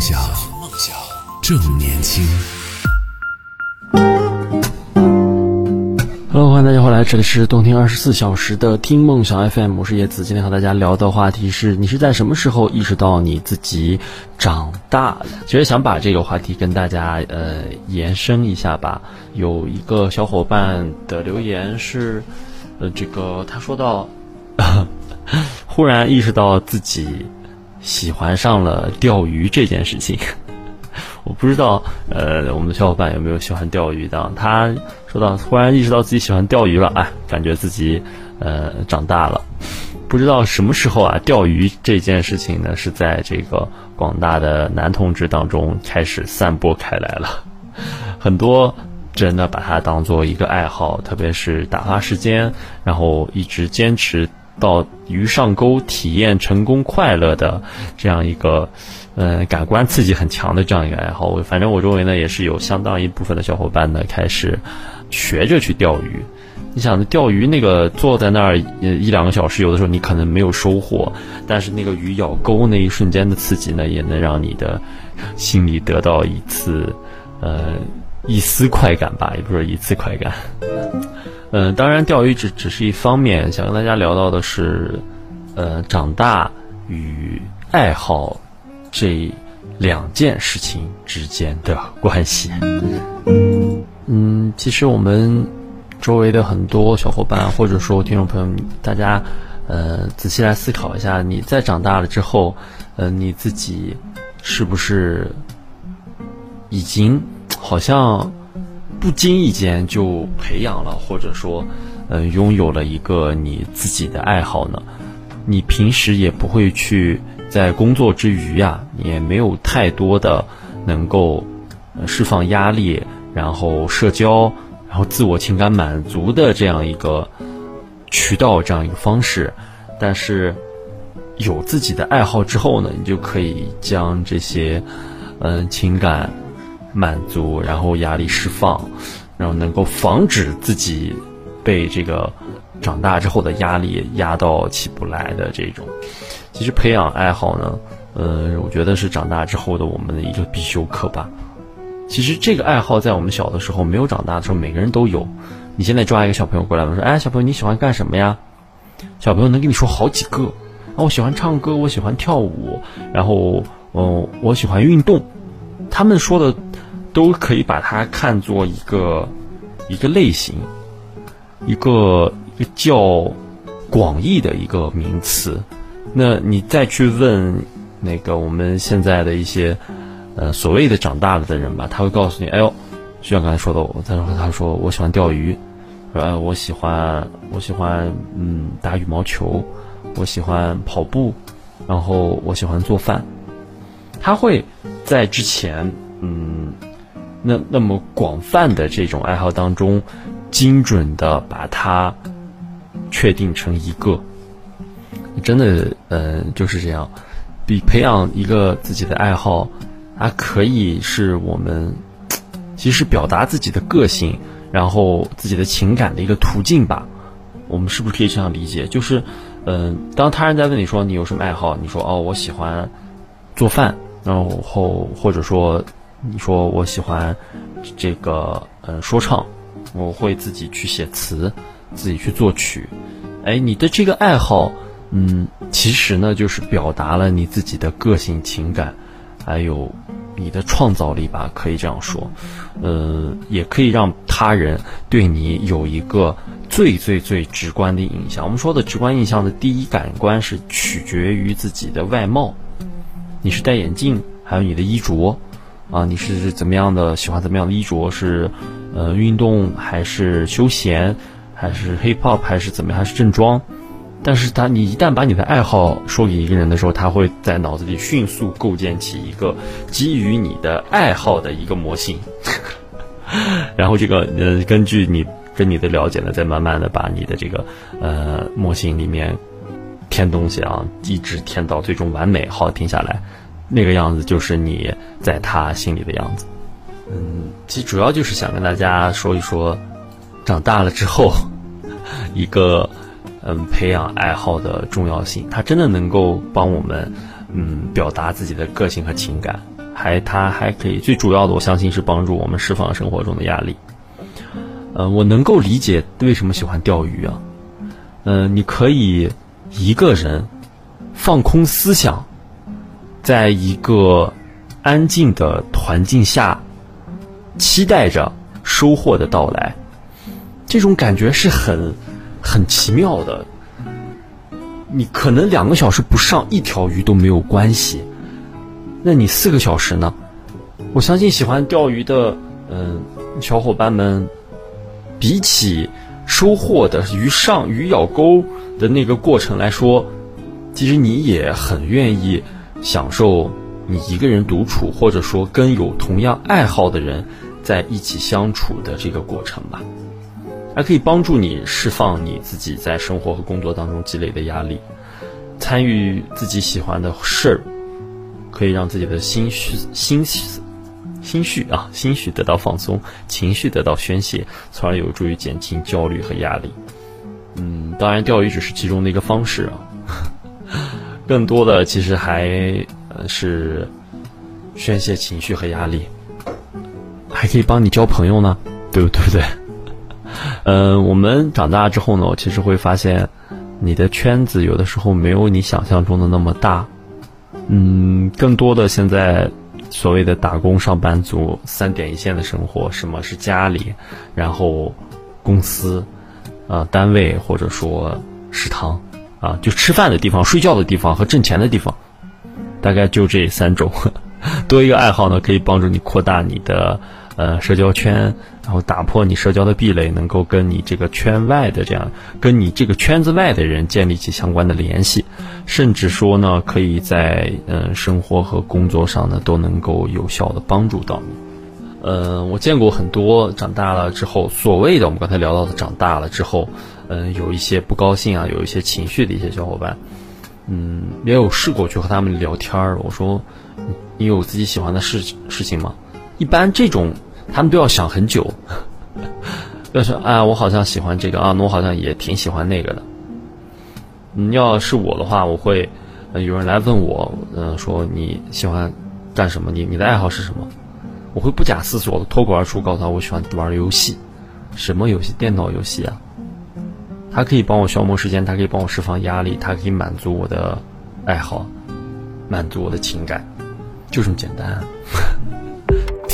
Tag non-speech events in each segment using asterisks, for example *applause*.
想，正年轻。Hello，欢迎大家回来，这里是动听二十四小时的听梦想 FM，我是叶子。今天和大家聊的话题是：你是在什么时候意识到你自己长大了？其实想把这个话题跟大家呃延伸一下吧。有一个小伙伴的留言是，呃，这个他说到，*laughs* 忽然意识到自己喜欢上了钓鱼这件事情。*laughs* 我不知道，呃，我们的小伙伴有没有喜欢钓鱼的？他说到，突然意识到自己喜欢钓鱼了，啊，感觉自己呃长大了。不知道什么时候啊，钓鱼这件事情呢，是在这个广大的男同志当中开始散播开来了。*laughs* 很多真的把它当做一个爱好，特别是打发时间，然后一直坚持到鱼上钩，体验成功快乐的这样一个。嗯，感官刺激很强的这样一个爱好，我反正我周围呢也是有相当一部分的小伙伴呢开始学着去钓鱼。你想钓鱼那个坐在那儿一两个小时，有的时候你可能没有收获，但是那个鱼咬钩那一瞬间的刺激呢，也能让你的心里得到一次呃一丝快感吧，也不是一次快感。嗯，当然钓鱼只只是一方面，想跟大家聊到的是，呃，长大与爱好。这两件事情之间的关系，嗯，其实我们周围的很多小伙伴，或者说听众朋友，大家，呃，仔细来思考一下，你在长大了之后，呃，你自己是不是已经好像不经意间就培养了，或者说，呃，拥有了一个你自己的爱好呢？你平时也不会去。在工作之余呀，也没有太多的能够释放压力，然后社交，然后自我情感满足的这样一个渠道，这样一个方式。但是有自己的爱好之后呢，你就可以将这些嗯情感满足，然后压力释放，然后能够防止自己被这个长大之后的压力压到起不来的这种。其实培养爱好呢，呃，我觉得是长大之后的我们的一个必修课吧。其实这个爱好在我们小的时候没有长大的时候，每个人都有。你现在抓一个小朋友过来，我说：“哎，小朋友你喜欢干什么呀？”小朋友能跟你说好几个。啊，我喜欢唱歌，我喜欢跳舞，然后，嗯，我喜欢运动。他们说的都可以把它看作一个一个类型，一个一个叫广义的一个名词。那你再去问那个我们现在的一些呃所谓的长大了的人吧，他会告诉你，哎呦，就像刚才说的，我他说他说我喜欢钓鱼，呃，我喜欢我喜欢嗯打羽毛球，我喜欢跑步，然后我喜欢做饭。他会在之前嗯那那么广泛的这种爱好当中，精准的把它确定成一个。真的，呃，就是这样。比培养一个自己的爱好，它可以是我们其实表达自己的个性，然后自己的情感的一个途径吧。我们是不是可以这样理解？就是，嗯、当他人在问你说你有什么爱好，你说哦，我喜欢做饭，然后或者说你说我喜欢这个呃说唱，我会自己去写词，自己去作曲。哎，你的这个爱好。嗯，其实呢，就是表达了你自己的个性、情感，还有你的创造力吧，可以这样说。呃，也可以让他人对你有一个最最最直观的印象。我们说的直观印象的第一感官是取决于自己的外貌，你是戴眼镜，还有你的衣着，啊，你是怎么样的，喜欢怎么样的衣着？是呃运动还是休闲，还是 hip hop 还是怎么样？还是正装？但是他，你一旦把你的爱好说给一个人的时候，他会在脑子里迅速构建起一个基于你的爱好的一个模型，*laughs* 然后这个呃，根据你跟你的了解呢，再慢慢的把你的这个呃模型里面添东西啊，一直添到最终完美，好停下来，那个样子就是你在他心里的样子。嗯，其实主要就是想跟大家说一说，长大了之后 *laughs* 一个。嗯，培养爱好的重要性，它真的能够帮我们，嗯，表达自己的个性和情感。还它还可以最主要的，我相信是帮助我们释放生活中的压力。呃，我能够理解为什么喜欢钓鱼啊。嗯，你可以一个人放空思想，在一个安静的环境下，期待着收获的到来。这种感觉是很很奇妙的。你可能两个小时不上一条鱼都没有关系，那你四个小时呢？我相信喜欢钓鱼的嗯小伙伴们，比起收获的鱼上鱼咬钩的那个过程来说，其实你也很愿意享受你一个人独处，或者说跟有同样爱好的人在一起相处的这个过程吧。还可以帮助你释放你自己在生活和工作当中积累的压力，参与自己喜欢的事儿，可以让自己的心绪、心绪、心绪啊，心绪得到放松，情绪得到宣泄，从而有助于减轻焦虑和压力。嗯，当然，钓鱼只是其中的一个方式啊，*laughs* 更多的其实还是宣泄情绪和压力，还可以帮你交朋友呢，对不对不对？嗯，*laughs* 我们长大之后呢，其实会发现，你的圈子有的时候没有你想象中的那么大。嗯，更多的现在所谓的打工上班族三点一线的生活，什么是家里，然后公司，啊单位或者说食堂，啊就吃饭的地方、睡觉的地方和挣钱的地方，大概就这三种。*laughs* 多一个爱好呢，可以帮助你扩大你的。呃，社交圈，然后打破你社交的壁垒，能够跟你这个圈外的这样，跟你这个圈子外的人建立起相关的联系，甚至说呢，可以在嗯生活和工作上呢都能够有效的帮助到你。呃，我见过很多长大了之后，所谓的我们刚才聊到的长大了之后，嗯，有一些不高兴啊，有一些情绪的一些小伙伴，嗯，也有试过去和他们聊天儿。我说，你有自己喜欢的事事情吗？一般这种。他们都要想很久，*laughs* 要说啊，我好像喜欢这个啊，我好像也挺喜欢那个的。嗯，要是我的话，我会，有人来问我，嗯，说你喜欢干什么？你你的爱好是什么？我会不假思索的脱口而出告诉他，我喜欢玩游戏。什么游戏？电脑游戏啊。它可以帮我消磨时间，它可以帮我释放压力，它可以满足我的爱好，满足我的情感，就这么简单。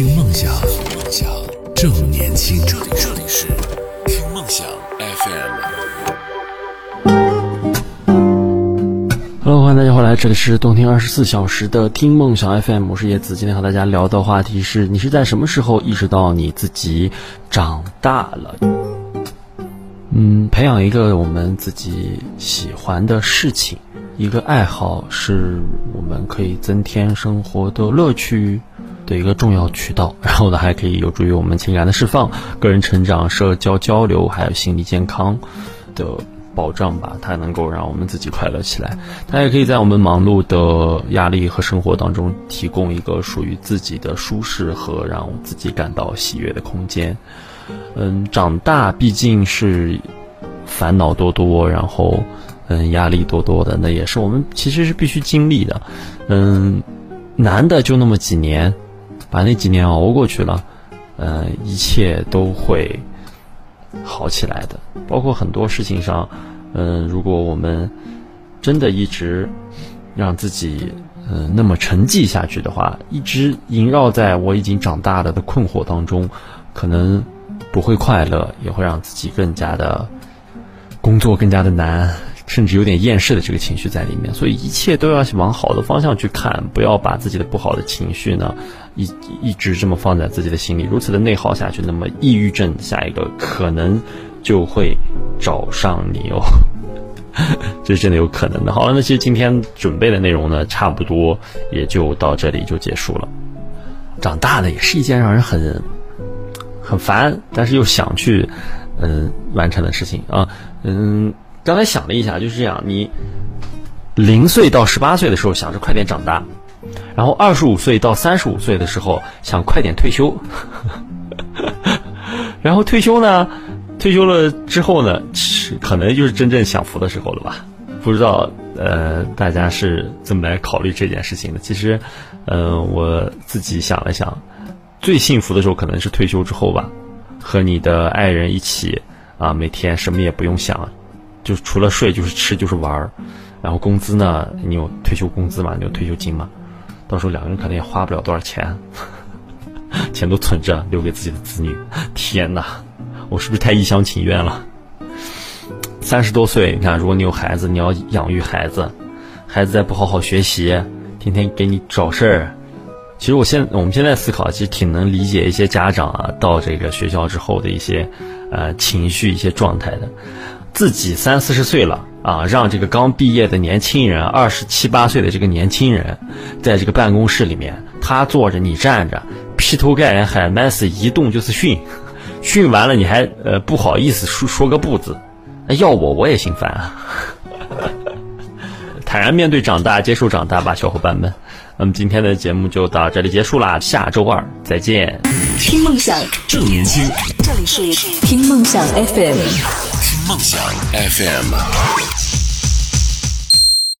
听梦想。梦想正年轻，这里这里是听梦想 FM。Hello，欢迎大家回来，这里是动听二十四小时的听梦想 FM，我是叶子。今天和大家聊的话题是：你是在什么时候意识到你自己长大了？嗯，培养一个我们自己喜欢的事情，一个爱好，是我们可以增添生活的乐趣。的一个重要渠道，然后呢，还可以有助于我们情感的释放、个人成长、社交交流，还有心理健康的保障吧。它能够让我们自己快乐起来，它也可以在我们忙碌的压力和生活当中提供一个属于自己的舒适和让自己感到喜悦的空间。嗯，长大毕竟是烦恼多多，然后嗯压力多多的，那也是我们其实是必须经历的。嗯，难的就那么几年。把那几年熬过去了，呃，一切都会好起来的。包括很多事情上，嗯，如果我们真的一直让自己嗯那么沉寂下去的话，一直萦绕在我已经长大了的困惑当中，可能不会快乐，也会让自己更加的工作更加的难。甚至有点厌世的这个情绪在里面，所以一切都要往好的方向去看，不要把自己的不好的情绪呢，一一直这么放在自己的心里，如此的内耗下去，那么抑郁症下一个可能就会找上你哦，*laughs* 这是真的有可能的。好了，那其实今天准备的内容呢，差不多也就到这里就结束了。长大了，也是一件让人很很烦，但是又想去嗯完成的事情啊，嗯。刚才想了一下，就是这样：你零岁到十八岁的时候想着快点长大，然后二十五岁到三十五岁的时候想快点退休，*laughs* 然后退休呢，退休了之后呢，可能就是真正享福的时候了吧？不知道呃，大家是怎么来考虑这件事情的？其实，呃，我自己想了想，最幸福的时候可能是退休之后吧，和你的爱人一起啊，每天什么也不用想，就除了睡就是吃就是玩儿，然后工资呢，你有退休工资嘛，你有退休金嘛，到时候两个人可能也花不了多少钱，*laughs* 钱都存着留给自己的子女。天哪，我是不是太一厢情愿了？三十多岁，你看，如果你有孩子，你要养育孩子，孩子再不好好学习，天天给你找事儿。其实我现我们现在思考，其实挺能理解一些家长啊，到这个学校之后的一些呃情绪、一些状态的。自己三四十岁了啊，让这个刚毕业的年轻人，二十七八岁的这个年轻人，在这个办公室里面，他坐着，你站着，劈头盖脸喊 “miss”，一动就是训，训完了你还呃不好意思说说个不字。要我我也心烦啊！*laughs* 坦然面对长大，接受长大吧，小伙伴们。那么今天的节目就到这里结束啦，下周二再见。听梦想正年轻，这里是听梦想 FM。梦想 FM。